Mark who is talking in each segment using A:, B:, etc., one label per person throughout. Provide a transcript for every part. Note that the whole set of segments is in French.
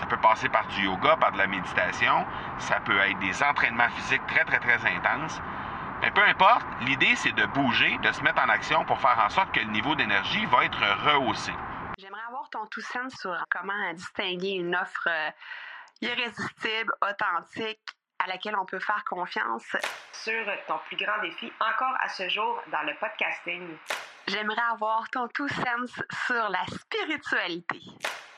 A: Ça peut passer par du yoga, par de la méditation. Ça peut être des entraînements physiques très, très, très intenses. Mais peu importe, l'idée, c'est de bouger, de se mettre en action pour faire en sorte que le niveau d'énergie va être rehaussé.
B: J'aimerais avoir ton tout sens sur comment distinguer une offre euh, irrésistible, authentique, à laquelle on peut faire confiance.
C: Sur ton plus grand défi encore à ce jour dans le podcasting.
B: J'aimerais avoir ton tout sens sur la spiritualité.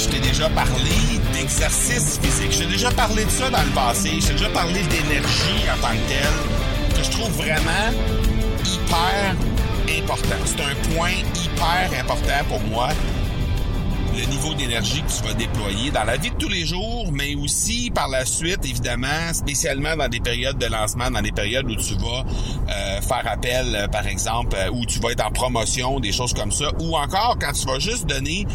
A: Je t'ai déjà parlé d'exercice physique. J'ai déjà parlé de ça dans le passé. J'ai déjà parlé d'énergie en tant que telle, que je trouve vraiment hyper important. C'est un point hyper important pour moi le niveau d'énergie que tu vas déployer dans la vie de tous les jours, mais aussi par la suite, évidemment, spécialement dans des périodes de lancement, dans des périodes où tu vas euh, faire appel, euh, par exemple, euh, où tu vas être en promotion, des choses comme ça, ou encore quand tu vas juste donner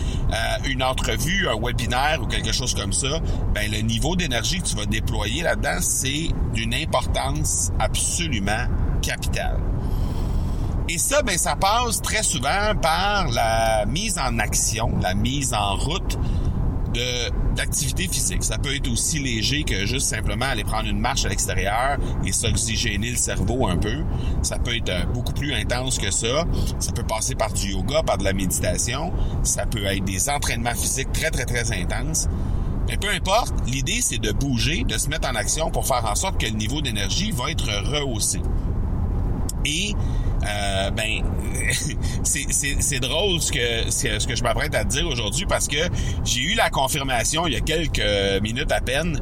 A: une entrevue, un webinaire ou quelque chose comme ça, ben le niveau d'énergie que tu vas déployer là-dedans, c'est d'une importance absolument capitale. Et ça, ben, ça passe très souvent par la mise en action, la mise en route de d'activité physique. Ça peut être aussi léger que juste simplement aller prendre une marche à l'extérieur et s'oxygéner le cerveau un peu. Ça peut être euh, beaucoup plus intense que ça. Ça peut passer par du yoga, par de la méditation. Ça peut être des entraînements physiques très, très, très intenses. Mais peu importe, l'idée, c'est de bouger, de se mettre en action pour faire en sorte que le niveau d'énergie va être rehaussé. Et euh, ben c'est drôle ce que ce que je m'apprête à te dire aujourd'hui parce que j'ai eu la confirmation il y a quelques minutes à peine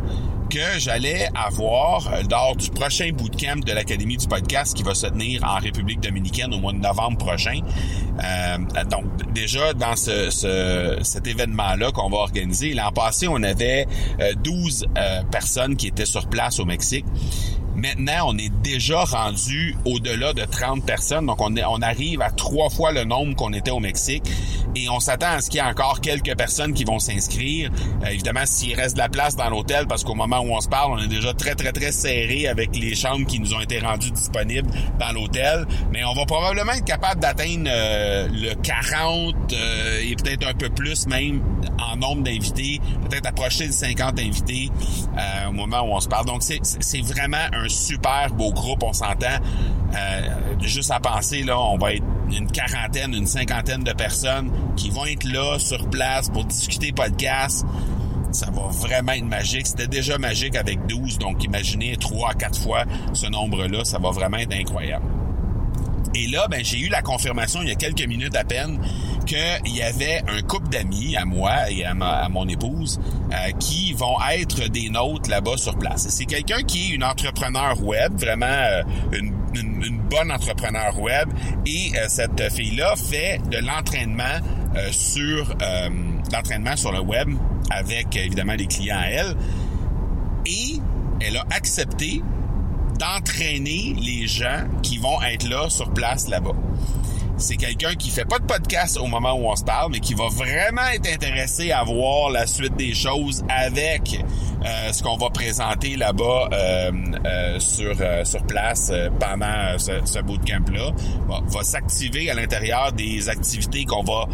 A: que j'allais avoir euh, lors du prochain bootcamp de l'Académie du podcast qui va se tenir en République dominicaine au mois de novembre prochain. Euh, donc déjà dans ce, ce cet événement-là qu'on va organiser, l'an passé on avait 12 personnes qui étaient sur place au Mexique. Maintenant, on est déjà rendu au-delà de 30 personnes. Donc, on, est, on arrive à trois fois le nombre qu'on était au Mexique. Et on s'attend à ce qu'il y ait encore quelques personnes qui vont s'inscrire. Euh, évidemment, s'il reste de la place dans l'hôtel, parce qu'au moment où on se parle, on est déjà très, très, très serré avec les chambres qui nous ont été rendues disponibles dans l'hôtel. Mais on va probablement être capable d'atteindre euh, le 40 euh, et peut-être un peu plus même en nombre d'invités. Peut-être approcher de 50 invités au moment où on se parle. Donc, c'est vraiment un un super beau groupe, on s'entend. Euh, juste à penser, là, on va être une quarantaine, une cinquantaine de personnes qui vont être là sur place pour discuter podcast. Ça va vraiment être magique. C'était déjà magique avec 12, donc imaginez 3 à 4 fois ce nombre-là. Ça va vraiment être incroyable. Et là, ben, j'ai eu la confirmation il y a quelques minutes à peine qu'il y avait un couple d'amis à moi et à, mon épouse euh, qui vont être des nôtres là-bas sur place. C'est quelqu'un qui est une entrepreneur web, vraiment euh, une, bonne entrepreneur web. Et euh, cette fille-là fait de l'entraînement sur l'entraînement sur le web avec évidemment des clients à elle. Et elle a accepté d'entraîner les gens qui vont être là sur place là-bas. C'est quelqu'un qui fait pas de podcast au moment où on se parle, mais qui va vraiment être intéressé à voir la suite des choses avec euh, ce qu'on va présenter là-bas euh, euh, sur sur place pendant ce, ce bootcamp-là. Va, va s'activer à l'intérieur des activités qu'on va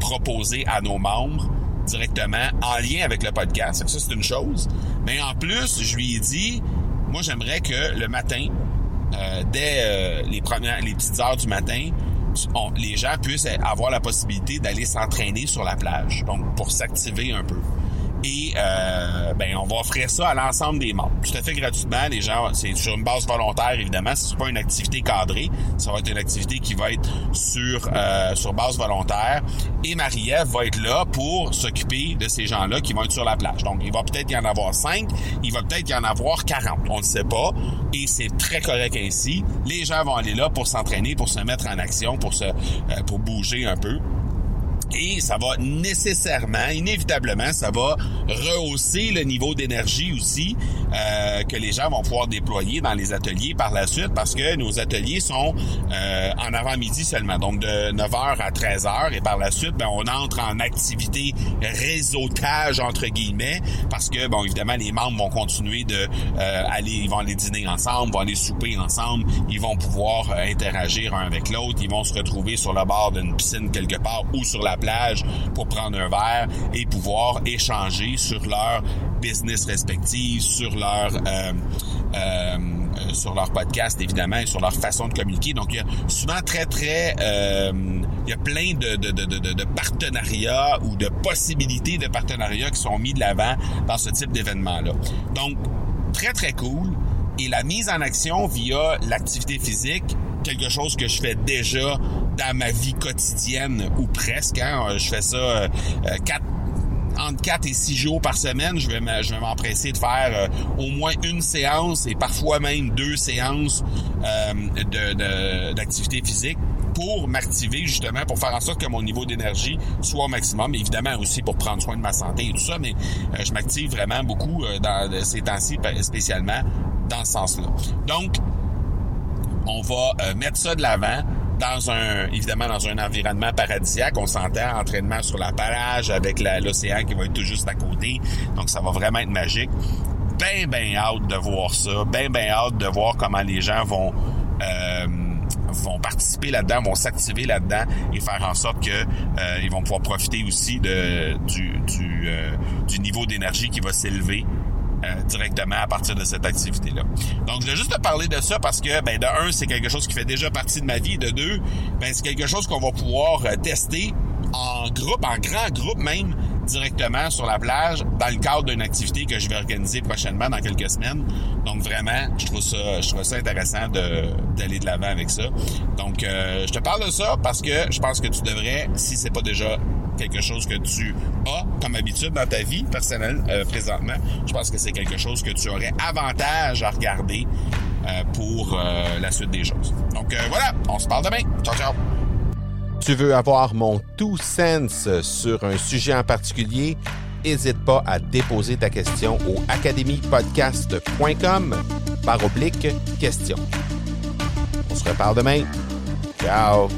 A: proposer à nos membres directement en lien avec le podcast. Ça, c'est une chose. Mais en plus, je lui ai dit, moi, j'aimerais que le matin, euh, dès euh, les premières, les petites heures du matin, les gens puissent avoir la possibilité d'aller s'entraîner sur la plage, donc pour s'activer un peu. Et euh, ben on va offrir ça à l'ensemble des membres, tout à fait gratuitement. Les gens, c'est sur une base volontaire évidemment. C'est pas une activité cadrée, ça va être une activité qui va être sur euh, sur base volontaire. Et Marie-Ève va être là pour s'occuper de ces gens-là qui vont être sur la plage. Donc il va peut-être y en avoir cinq, il va peut-être y en avoir 40, on ne sait pas. Et c'est très correct ainsi. Les gens vont aller là pour s'entraîner, pour se mettre en action, pour se euh, pour bouger un peu. Et ça va nécessairement, inévitablement, ça va rehausser le niveau d'énergie aussi euh, que les gens vont pouvoir déployer dans les ateliers par la suite parce que nos ateliers sont euh, en avant-midi seulement, donc de 9h à 13h et par la suite, ben, on entre en activité réseautage entre guillemets parce que, bon, évidemment, les membres vont continuer de euh, aller, ils vont aller dîner ensemble, vont aller souper ensemble, ils vont pouvoir interagir un avec l'autre, ils vont se retrouver sur le bord d'une piscine quelque part ou sur la plage pour prendre un verre et pouvoir échanger sur leur business respective, sur leur euh, euh, sur leur podcast évidemment et sur leur façon de communiquer. Donc il y a souvent très très euh, il y a plein de, de, de, de, de partenariats ou de possibilités de partenariats qui sont mis de l'avant dans ce type d'événement-là. Donc très très cool. Et la mise en action via l'activité physique, quelque chose que je fais déjà dans ma vie quotidienne ou presque. Hein. Je fais ça euh, quatre entre 4 et 6 jours par semaine, je vais m'empresser de faire euh, au moins une séance et parfois même deux séances euh, de, d'activité physique pour m'activer justement, pour faire en sorte que mon niveau d'énergie soit au maximum, évidemment aussi pour prendre soin de ma santé et tout ça, mais euh, je m'active vraiment beaucoup dans ces temps-ci, spécialement dans ce sens-là. Donc, on va mettre ça de l'avant dans un, évidemment, dans un environnement paradisiaque. On s'entend, entraînement sur la plage avec l'océan qui va être tout juste à côté. Donc, ça va vraiment être magique. Ben, ben hâte de voir ça. Ben, ben hâte de voir comment les gens vont, euh, vont participer là-dedans, vont s'activer là-dedans et faire en sorte que euh, ils vont pouvoir profiter aussi de, du, du, euh, du niveau d'énergie qui va s'élever euh, directement à partir de cette activité-là. Donc, je vais juste te parler de ça parce que, ben, de un, c'est quelque chose qui fait déjà partie de ma vie. De deux, ben, c'est quelque chose qu'on va pouvoir euh, tester en groupe, en grand groupe même, directement sur la plage dans le cadre d'une activité que je vais organiser prochainement dans quelques semaines. Donc vraiment, je trouve ça, je trouve ça intéressant d'aller de l'avant avec ça. Donc euh, je te parle de ça parce que je pense que tu devrais, si c'est pas déjà quelque chose que tu as comme habitude dans ta vie personnelle euh, présentement, je pense que c'est quelque chose que tu aurais avantage à regarder euh, pour euh, la suite des choses. Donc voilà, on se parle demain. Ciao, ciao.
D: Tu veux avoir mon tout sens sur un sujet en particulier? N'hésite pas à déposer ta question au academypodcast.com par oblique question. On se reparle demain. Ciao!